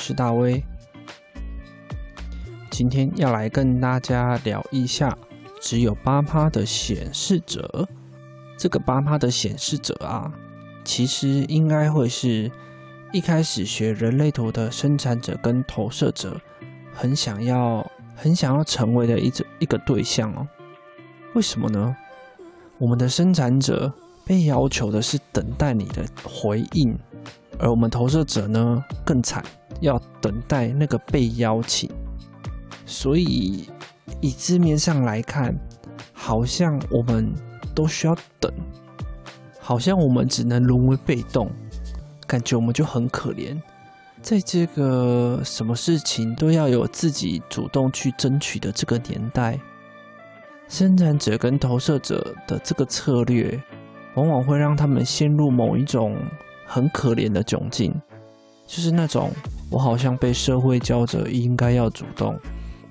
是大威。今天要来跟大家聊一下，只有八趴的显示者。这个八趴的显示者啊，其实应该会是一开始学人类图的生产者跟投射者很想要、很想要成为的一一个对象哦。为什么呢？我们的生产者被要求的是等待你的回应。而我们投射者呢，更惨，要等待那个被邀请。所以以字面上来看，好像我们都需要等，好像我们只能沦为被动，感觉我们就很可怜。在这个什么事情都要有自己主动去争取的这个年代，生产者跟投射者的这个策略，往往会让他们陷入某一种。很可怜的窘境，就是那种我好像被社会教着应该要主动，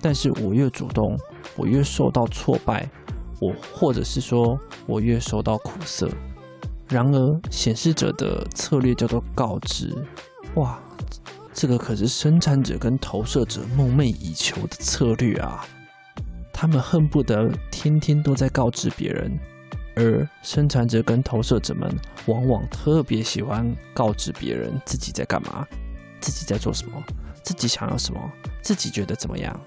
但是我越主动，我越受到挫败，我或者是说我越受到苦涩。然而显示者的策略叫做告知，哇，这个可是生产者跟投射者梦寐以求的策略啊！他们恨不得天天都在告知别人。而生产者跟投射者们往往特别喜欢告知别人自己在干嘛，自己在做什么，自己想要什么，自己觉得怎么样。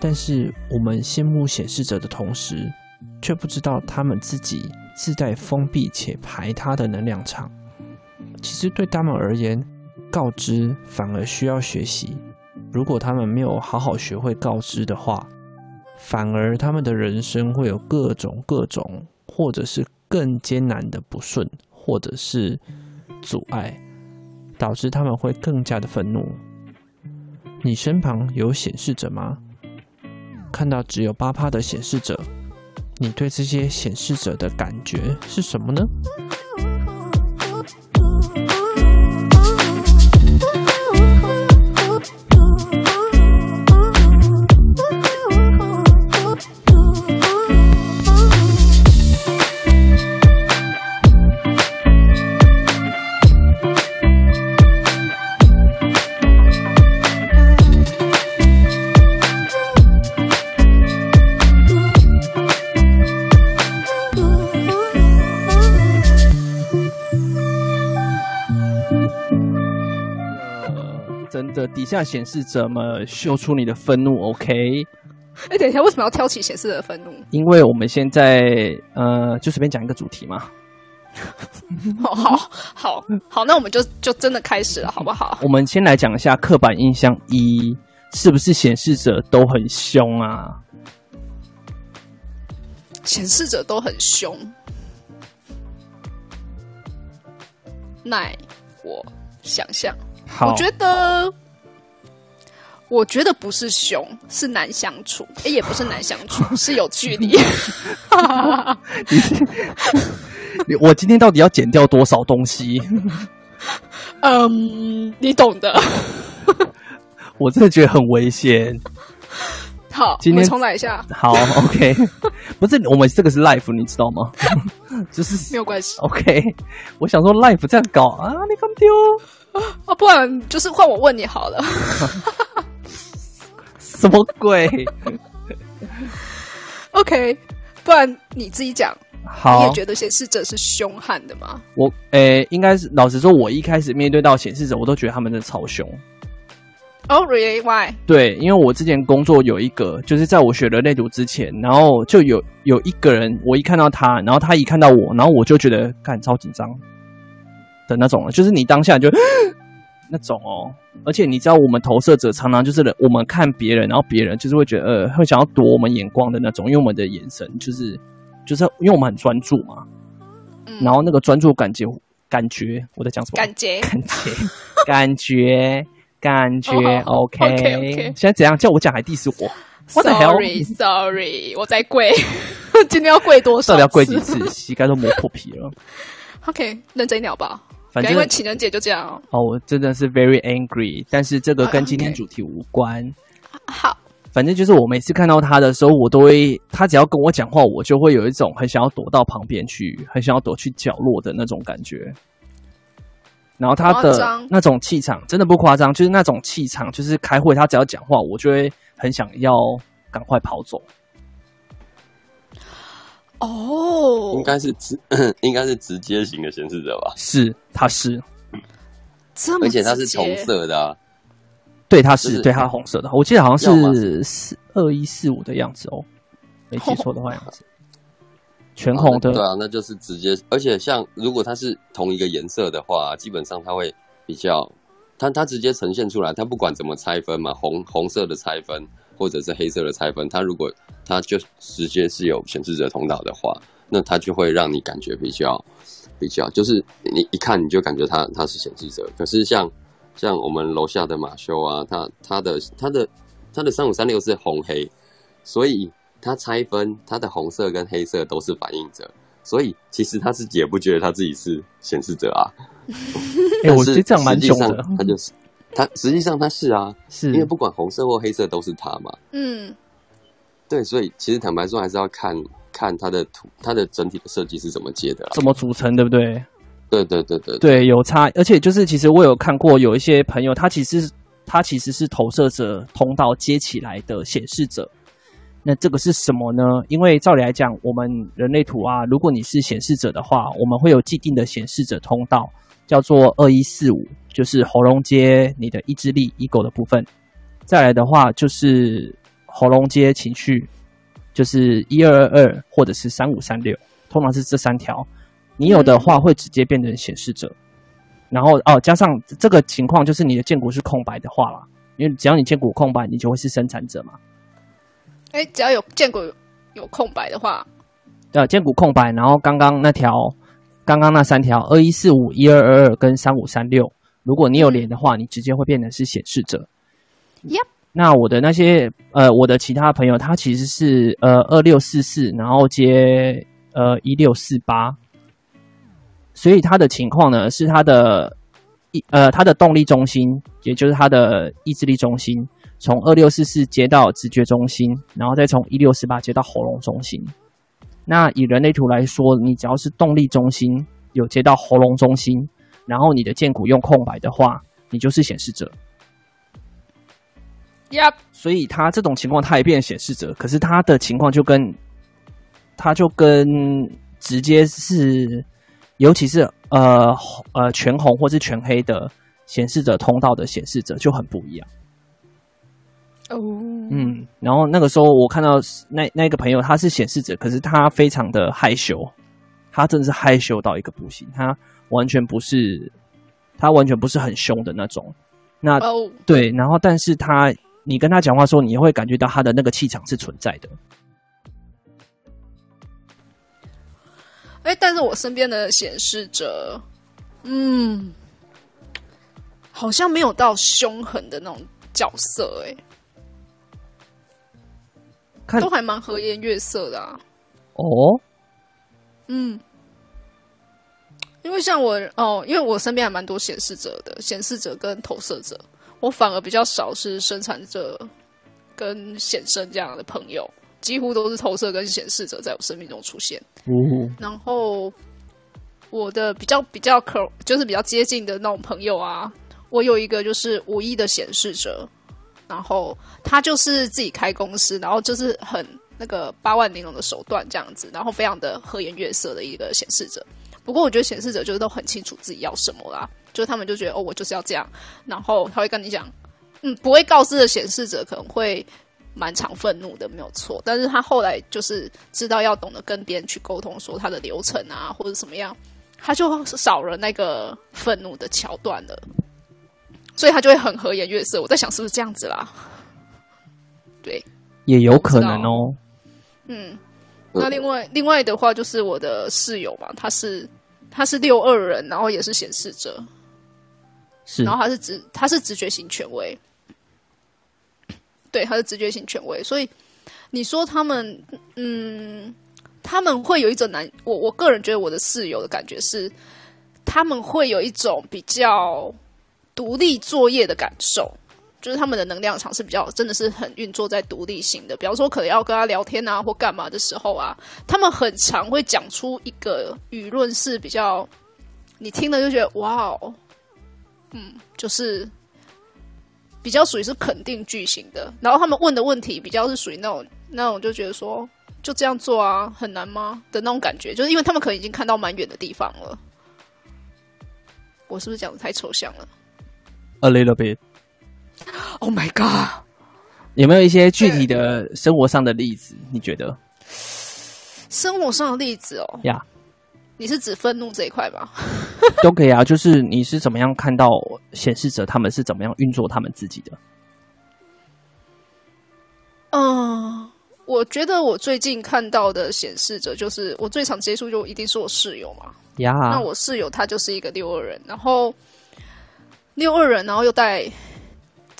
但是我们羡慕显示者的同时，却不知道他们自己自带封闭且排他的能量场。其实对他们而言，告知反而需要学习。如果他们没有好好学会告知的话，反而他们的人生会有各种各种。或者是更艰难的不顺，或者是阻碍，导致他们会更加的愤怒。你身旁有显示者吗？看到只有八趴的显示者，你对这些显示者的感觉是什么呢？下显示怎么秀出你的愤怒，OK？哎、欸，等一下，为什么要挑起显示者的愤怒？因为我们现在呃，就随便讲一个主题嘛。好好好好，那我们就就真的开始了，好不好？我们先来讲一下刻板印象一，是不是显示者都很凶啊？显示者都很凶，奈我想象。好，我觉得。我觉得不是凶，是难相处。哎、欸，也不是难相处，是有距离。你我今天到底要剪掉多少东西？嗯，你懂的。我真的觉得很危险。好，今天重来一下。好，OK。不是，我们这个是 life，你知道吗？就是没有关系。OK。我想说 life 这样搞啊，你敢丢啊？不然就是换我问你好了。什么鬼？OK，不然你自己讲。好，你也觉得显示者是凶悍的吗？我诶、欸，应该是老实说，我一开始面对到显示者，我都觉得他们的超凶。Oh, really? Why? 对，因为我之前工作有一个，就是在我学人类图之前，然后就有有一个人，我一看到他，然后他一看到我，然后我就觉得干超紧张的那种，就是你当下就。那种哦，而且你知道，我们投射者常常就是我们看别人，然后别人就是会觉得呃，会想要躲我们眼光的那种，因为我们的眼神就是就是因为我们很专注嘛，嗯、然后那个专注感觉，感觉我在讲什么？感觉，感觉，感觉，感觉。OK. 现在怎样叫我讲还 diss 我？Sorry，Sorry，我在跪。今天要跪多少？到底要跪几次？膝盖都磨破皮了。OK，认真一点吧。反正因为情人节就这样哦。哦，我真的是 very angry，但是这个跟今天主题无关。Uh, okay. 好。反正就是我每次看到他的时候，我都会他只要跟我讲话，我就会有一种很想要躲到旁边去，很想要躲去角落的那种感觉。然后他的那种气场真的不夸张，就是那种气场，就是开会他只要讲话，我就会很想要赶快跑走。哦，应该是直，应该是直接型的显示者吧？是，他是，而且他是红色的啊。对，它是对，它是红色的。我记得好像是四二一四五的样子哦，没记错的话样子，全红的。对啊，那就是直接。而且像如果它是同一个颜色的话，基本上它会比较，它它直接呈现出来，它不管怎么拆分嘛，红红色的拆分或者是黑色的拆分，它如果它就直接是有显示者通道的话，那它就会让你感觉比较比较，就是你一看你就感觉它它是显示者。可是像。像我们楼下的马修啊，他他的他的他的三五三六是红黑，所以他拆分他的红色跟黑色都是反应者，所以其实他自己也不觉得他自己是显示者啊。哎、欸，我觉得这样蛮凶的。他就是他，实际上他是啊，是因为不管红色或黑色都是他嘛。嗯，对，所以其实坦白说，还是要看看它的图，它的整体的设计是怎么接的，怎么组成，对不对？对对对对对，有差，而且就是其实我有看过有一些朋友，他其实他其实是投射者通道接起来的显示者。那这个是什么呢？因为照理来讲，我们人类图啊，如果你是显示者的话，我们会有既定的显示者通道，叫做二一四五，就是喉咙接你的意志力 ego 的部分。再来的话就是喉咙接情绪，就是一二二二或者是三五三六，通常是这三条。你有的话会直接变成显示者，然后哦，加上这个情况就是你的剑骨是空白的话啦，因为只要你剑骨空白，你就会是生产者嘛。哎，只要有剑骨有空白的话，对，剑骨空白，然后刚刚那条，刚刚那三条二一四五一二二二跟三五三六，如果你有连的话，你直接会变成是显示者。Yep。那我的那些呃，我的其他朋友，他其实是呃二六四四，然后接呃一六四八。所以他的情况呢，是他的意呃，他的动力中心，也就是他的意志力中心，从二六四四接到直觉中心，然后再从一六四八接到喉咙中心。那以人类图来说，你只要是动力中心有接到喉咙中心，然后你的剑骨用空白的话，你就是显示者。Yep。所以他这种情况，他也变显示者，可是他的情况就跟他就跟直接是。尤其是呃呃全红或是全黑的显示者通道的显示者就很不一样。哦，嗯，然后那个时候我看到那那个朋友他是显示者，可是他非常的害羞，他真的是害羞到一个不行，他完全不是他完全不是很凶的那种。那对，然后但是他你跟他讲话的时候，你会感觉到他的那个气场是存在的。哎，但是我身边的显示者，嗯，好像没有到凶狠的那种角色，哎，看都还蛮和颜悦色的啊。哦，嗯，因为像我哦，因为我身边还蛮多显示者的，显示者跟投射者，我反而比较少是生产者跟显生这样的朋友。几乎都是投射跟显示者在我生命中出现，嗯，然后我的比较比较可就是比较接近的那种朋友啊，我有一个就是无意的显示者，然后他就是自己开公司，然后就是很那个八万玲珑的手段这样子，然后非常的和颜悦色的一个显示者。不过我觉得显示者就是都很清楚自己要什么啦，就是他们就觉得哦，我就是要这样，然后他会跟你讲，嗯，不会告知的显示者可能会。蛮常愤怒的，没有错。但是他后来就是知道要懂得跟别人去沟通，说他的流程啊，或者什么样，他就少了那个愤怒的桥段了。所以他就会很和颜悦色。我在想是不是这样子啦？对，也有可能哦。嗯，那另外另外的话就是我的室友嘛，他是他是六二人，然后也是显示者，是，然后他是直他是直觉型权威，对，他是直觉型权威，所以你说他们，嗯，他们会有一种难，我我个人觉得我的室友的感觉是，他们会有一种比较独立作业的感受。就是他们的能量场是比较，真的是很运作在独立性的。比方说，可能要跟他聊天啊，或干嘛的时候啊，他们很常会讲出一个舆论是比较，你听了就觉得哇哦，嗯，就是比较属于是肯定句型的。然后他们问的问题比较是属于那种那种就觉得说就这样做啊，很难吗的那种感觉，就是因为他们可能已经看到蛮远的地方了。我是不是讲的太抽象了？A little bit. Oh my god！有没有一些具体的生活上的例子？你觉得？生活上的例子哦，呀，你是指愤怒这一块吗？都可以啊，就是你是怎么样看到显示者他们是怎么样运作他们自己的？嗯，我觉得我最近看到的显示者，就是我最常接触就一定是我室友嘛。呀，那我室友他就是一个六二人，然后六二人，然后又带。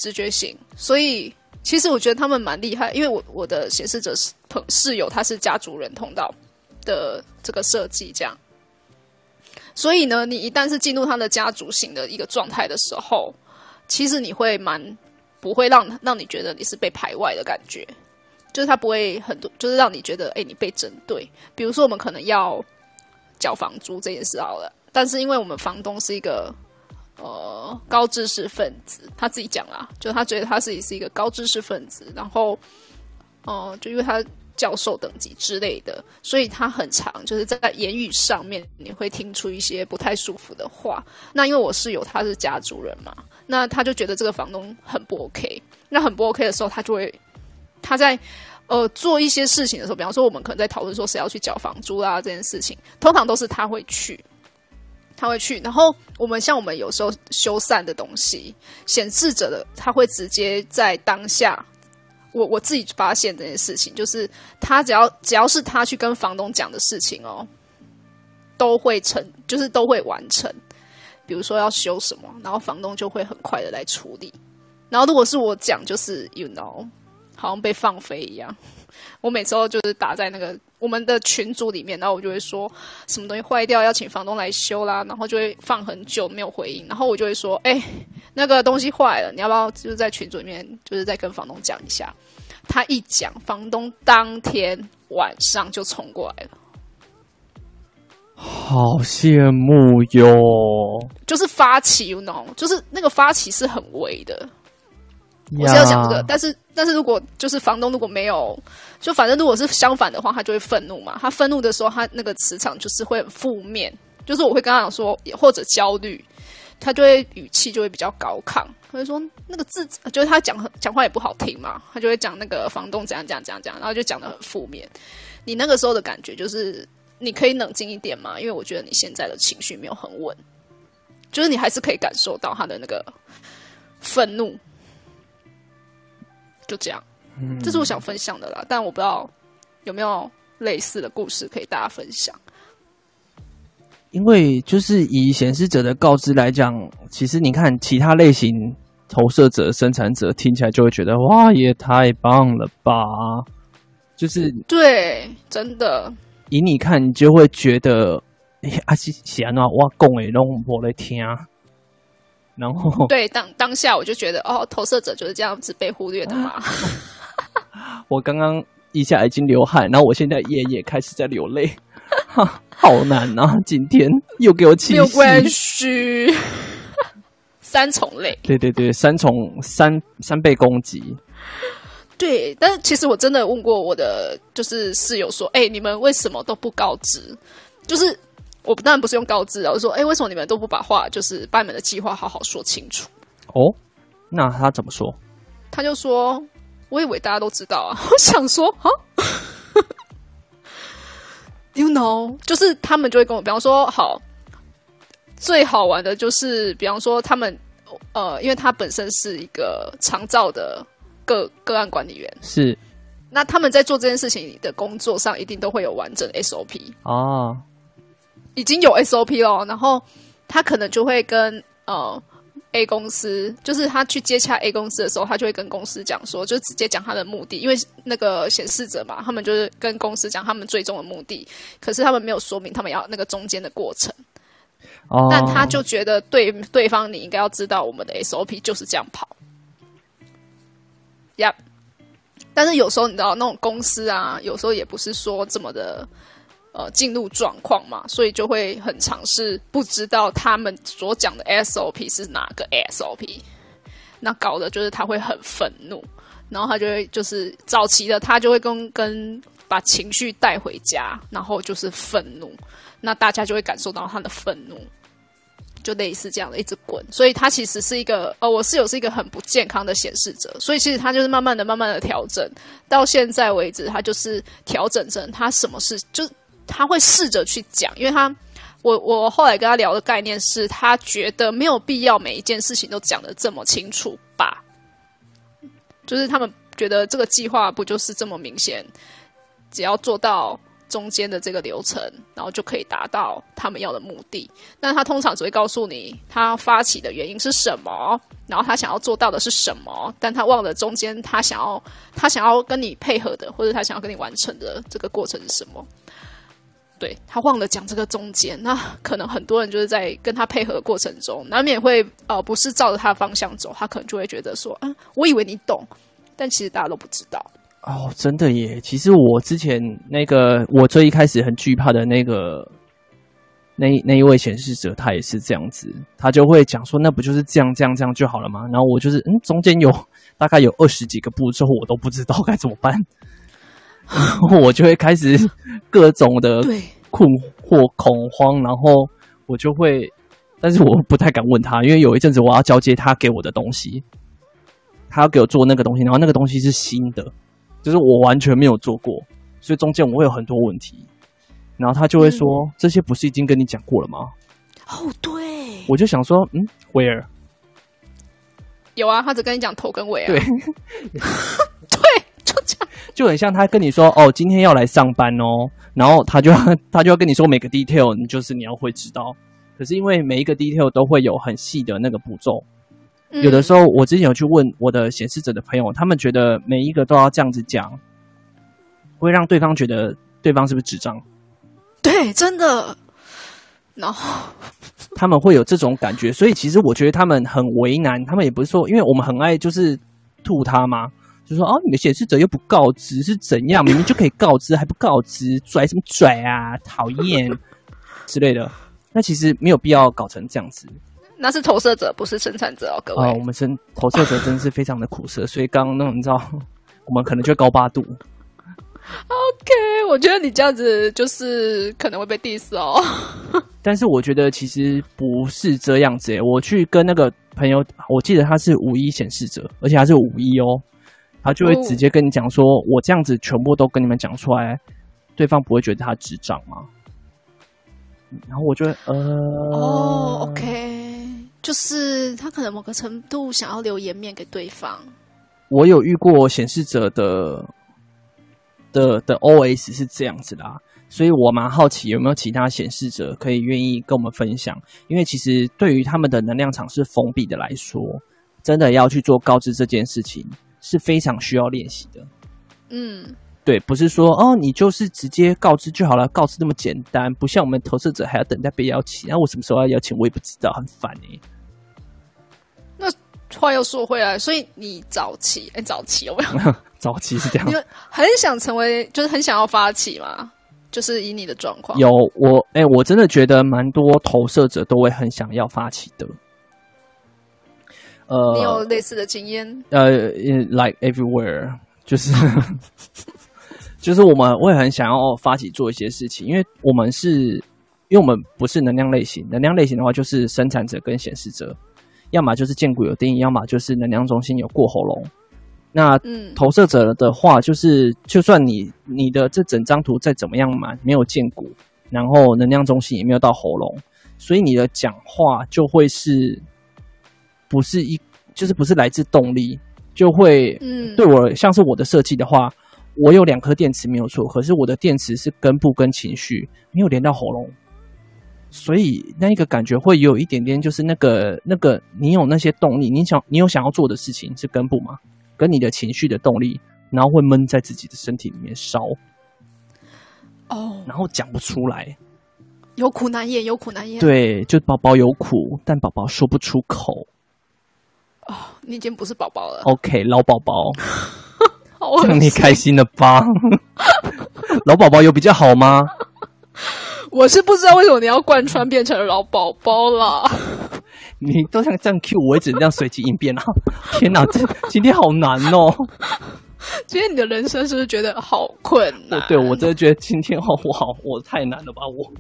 直觉型，所以其实我觉得他们蛮厉害，因为我我的显示者是朋室友，他是家族人通道的这个设计，这样，所以呢，你一旦是进入他的家族型的一个状态的时候，其实你会蛮不会让让你觉得你是被排外的感觉，就是他不会很多，就是让你觉得哎，你被针对。比如说我们可能要缴房租这件事好了，但是因为我们房东是一个。呃，高知识分子，他自己讲啦，就他觉得他自己是一个高知识分子，然后，哦、就因为他教授等级之类的，所以他很常，就是在言语上面你会听出一些不太舒服的话。那因为我室友他是家族人嘛，那他就觉得这个房东很不 OK。那很不 OK 的时候，他就会他在呃做一些事情的时候，比方说我们可能在讨论说谁要去缴房租啊这件事情，通常都是他会去。他会去，然后我们像我们有时候修缮的东西，显示者的他会直接在当下，我我自己发现这件事情，就是他只要只要是他去跟房东讲的事情哦，都会成，就是都会完成。比如说要修什么，然后房东就会很快的来处理。然后如果是我讲，就是 you know，好像被放飞一样。我每次都就是打在那个我们的群组里面，然后我就会说什么东西坏掉要请房东来修啦，然后就会放很久没有回应，然后我就会说，哎、欸，那个东西坏了，你要不要就是在群组里面就是再跟房东讲一下？他一讲，房东当天晚上就冲过来了，好羡慕哟！就是发起，you know，就是那个发起是很微的。我是要讲这个，但是但是如果就是房东如果没有，就反正如果是相反的话，他就会愤怒嘛。他愤怒的时候，他那个磁场就是会很负面，就是我会跟他讲说，或者焦虑，他就会语气就会比较高亢，他就说那个字，就是他讲讲话也不好听嘛，他就会讲那个房东怎样怎样怎样怎样，然后就讲的很负面。你那个时候的感觉就是，你可以冷静一点嘛，因为我觉得你现在的情绪没有很稳，就是你还是可以感受到他的那个愤怒。就这样，这是我想分享的啦。但我不知道有没有类似的故事可以大家分享。因为就是以显示者的告知来讲，其实你看其他类型投射者、生产者听起来就会觉得哇，也太棒了吧！就是对，真的。以你看，你就会觉得，哎，阿西西安娜，我讲的拢无在听。然后，对当当下我就觉得，哦，投射者就是这样子被忽略的嘛。我刚刚一下已经流汗，然后我现在也也开始在流泪，哈 好难啊！今天又给我气，没有关系，三重泪。对对对，三重三三倍攻击。对，但是其实我真的问过我的就是室友说，哎、欸，你们为什么都不告知？就是。我当然不是用告知啊，我说，哎，为什么你们都不把话，就是把你们的计划好好说清楚？哦，那他怎么说？他就说，我以为大家都知道啊。我想说，啊，You know，就是他们就会跟我，比方说，好，最好玩的就是，比方说他们，呃，因为他本身是一个长照的个个案管理员，是，那他们在做这件事情的工作上，一定都会有完整 SOP 哦。已经有 SOP 了，然后他可能就会跟呃 A 公司，就是他去接洽 A 公司的时候，他就会跟公司讲说，就直接讲他的目的，因为那个显示者嘛，他们就是跟公司讲他们最终的目的，可是他们没有说明他们要那个中间的过程。哦，但他就觉得对对方你应该要知道我们的 SOP 就是这样跑。呀、yep，但是有时候你知道那种公司啊，有时候也不是说这么的。呃，进入状况嘛，所以就会很尝试，不知道他们所讲的 SOP 是哪个 SOP，那搞的就是他会很愤怒，然后他就会就是早期的他就会跟跟把情绪带回家，然后就是愤怒，那大家就会感受到他的愤怒，就类似这样的一直滚，所以他其实是一个呃，我室友是一个很不健康的显示者，所以其实他就是慢慢的、慢慢的调整，到现在为止，他就是调整成他什么事就。他会试着去讲，因为他，我我后来跟他聊的概念是他觉得没有必要每一件事情都讲得这么清楚吧，就是他们觉得这个计划不就是这么明显，只要做到中间的这个流程，然后就可以达到他们要的目的。那他通常只会告诉你他发起的原因是什么，然后他想要做到的是什么，但他忘了中间他想要他想要跟你配合的，或者他想要跟你完成的这个过程是什么。对，他忘了讲这个中间，那可能很多人就是在跟他配合的过程中，难免会呃不是照着他的方向走，他可能就会觉得说，嗯，我以为你懂，但其实大家都不知道。哦，真的耶！其实我之前那个我最一开始很惧怕的那个那那一位显示者，他也是这样子，他就会讲说，那不就是这样这样这样就好了吗？然后我就是嗯，中间有大概有二十几个步骤，我都不知道该怎么办。我就会开始 各种的困惑、恐慌，然后我就会，但是我不太敢问他，因为有一阵子我要交接他给我的东西，他要给我做那个东西，然后那个东西是新的，就是我完全没有做过，所以中间我会有很多问题，然后他就会说：“嗯、这些不是已经跟你讲过了吗？”哦，对，我就想说，嗯，Where？有啊，他只跟你讲头跟尾啊，对。就很像他跟你说哦，今天要来上班哦，然后他就要 他就要跟你说每个 detail，你就是你要会知道。可是因为每一个 detail 都会有很细的那个步骤，嗯，有的时候我之前有去问我的显示者的朋友，他们觉得每一个都要这样子讲，会让对方觉得对方是不是智障？对，真的。然后他们会有这种感觉，所以其实我觉得他们很为难。他们也不是说，因为我们很爱就是吐他吗？就说哦，你的显示者又不告知是怎样？明明就可以告知，还不告知，拽什么拽啊？讨厌之类的。那其实没有必要搞成这样子。那是投射者，不是生产者哦，各位。啊、哦，我们生投射者真是非常的苦涩，所以刚刚那种你知道，我们可能就高八度。OK，我觉得你这样子就是可能会被 diss 哦。但是我觉得其实不是这样子诶，我去跟那个朋友，我记得他是五一显示者，而且他是五一哦。他就会直接跟你讲说：“我这样子全部都跟你们讲出来，对方不会觉得他智障吗？”然后我就呃，哦，OK，就是他可能某个程度想要留颜面给对方。我有遇过显示者的的的 OS 是这样子的，所以我蛮好奇有没有其他显示者可以愿意跟我们分享，因为其实对于他们的能量场是封闭的来说，真的要去做告知这件事情。是非常需要练习的，嗯，对，不是说哦，你就是直接告知就好了，告知那么简单，不像我们投射者还要等待被邀请，那、啊、我什么时候要邀请我也不知道，很烦哎、欸。那话又说回来，所以你早期哎，早期有没有？早期是这样，你很想成为，就是很想要发起嘛，就是以你的状况，有我哎，我真的觉得蛮多投射者都会很想要发起的。呃，你有类似的经验？呃，like everywhere，就是 就是我们会很想要发起做一些事情，因为我们是，因为我们不是能量类型，能量类型的话就是生产者跟显示者，要么就是荐骨有定义，要么就是能量中心有过喉咙。那投射者的话，就是就算你你的这整张图再怎么样满，没有见骨，然后能量中心也没有到喉咙，所以你的讲话就会是。不是一，就是不是来自动力，就会，嗯，对我像是我的设计的话，我有两颗电池没有错，可是我的电池是根部跟情绪没有连到喉咙，所以那一个感觉会有一点点，就是那个那个，你有那些动力，你想你有想要做的事情是根部吗？跟你的情绪的动力，然后会闷在自己的身体里面烧，哦，然后讲不出来，有苦难言，有苦难言。对，就宝宝有苦，但宝宝说不出口。哦，你已经不是宝宝了。OK，老宝宝，好让你开心了吧？老宝宝有比较好吗？我是不知道为什么你要贯穿变成老宝宝了。你都像这样 Q 我，也只能这样随机应变啊！天哪，这今天好难哦。今天你的人生是不是觉得好困难？对，我真的觉得今天好不好，我太难了吧？我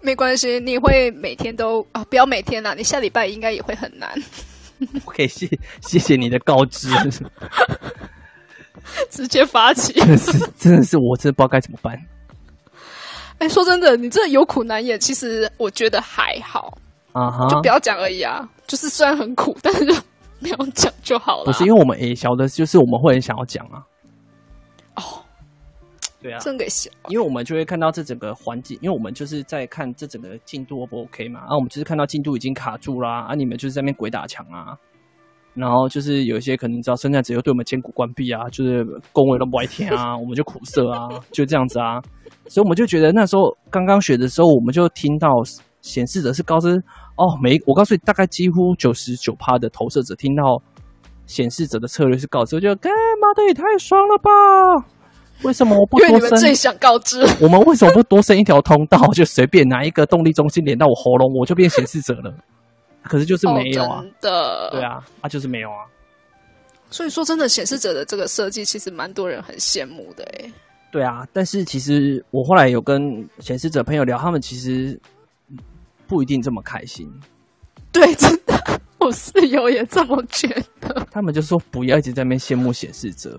没关系，你会每天都啊，不要每天啦，你下礼拜应该也会很难。OK，谢谢谢你的告知，直接发起，真的是真的是，我真的不知道该怎么办。哎，说真的，你这有苦难言，其实我觉得还好啊，uh huh. 就不要讲而已啊。就是虽然很苦，但是就没有讲就好了。不是因为我们也晓得，就是我们会很想要讲啊。哦，oh, 对啊，真给笑。因为我们就会看到这整个环境，因为我们就是在看这整个进度 O 不 OK 嘛。啊，我们就是看到进度已经卡住啦，啊，你们就是在那边鬼打墙啊。然后就是有一些可能你知道生产者又对我们千古关闭啊，就是恭维了白天啊，我们就苦涩啊，就这样子啊。所以我们就觉得那时候刚刚学的时候，我们就听到显示者是高知哦，每我告诉你，大概几乎九十九趴的投射者听到显示者的策略是高知，我觉得干妈的也太爽了吧？为什么我不多生？因为你们最想告知我们为什么不多生一条通道，就随便拿一个动力中心连到我喉咙，我就变显示者了？可是就是没有啊，真的，对啊，啊就是没有啊。所以说，真的显示者的这个设计，其实蛮多人很羡慕的诶。对啊，但是其实我后来有跟显示者朋友聊，他们其实不一定这么开心。对，真的，我室友也这么觉得。他们就说不要一直在那边羡慕显示者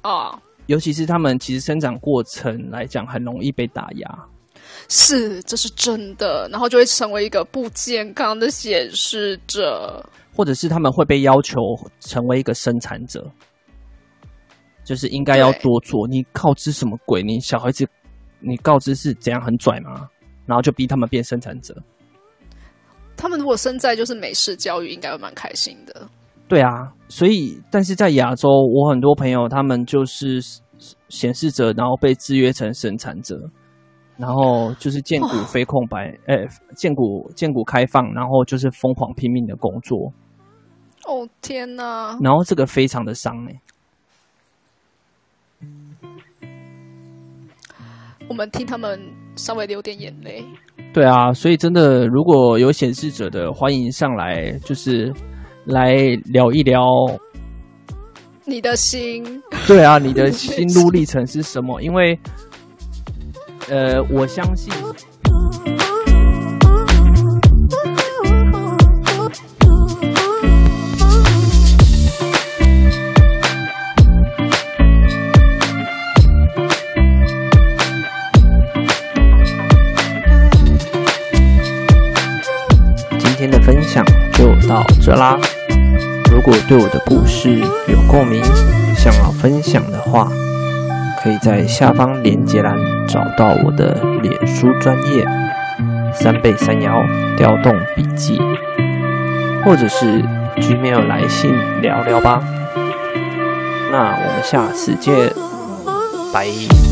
啊，尤其是他们其实生长过程来讲，很容易被打压。是，这是真的，然后就会成为一个不健康的显示者，或者是他们会被要求成为一个生产者。就是应该要多做，对你告知什么鬼？你小孩子，你告知是怎样很拽吗？然后就逼他们变生产者。他们如果生在就是美式教育，应该会蛮开心的。对啊，所以但是在亚洲，我很多朋友他们就是显示者，然后被制约成生产者，然后就是荐骨非空白，哎、哦，荐骨荐骨开放，然后就是疯狂拼命的工作。哦天哪！然后这个非常的伤哎、欸。我们替他们稍微流点眼泪。对啊，所以真的，如果有显示者的，欢迎上来，就是来聊一聊你的心。对啊，你的心路 历程是什么？因为，呃，我相信。这啦！如果对我的故事有共鸣，想要分享的话，可以在下方连接栏找到我的脸书专业三倍三爻调动笔记，或者是 Gmail 来信聊聊吧。那我们下次见，拜。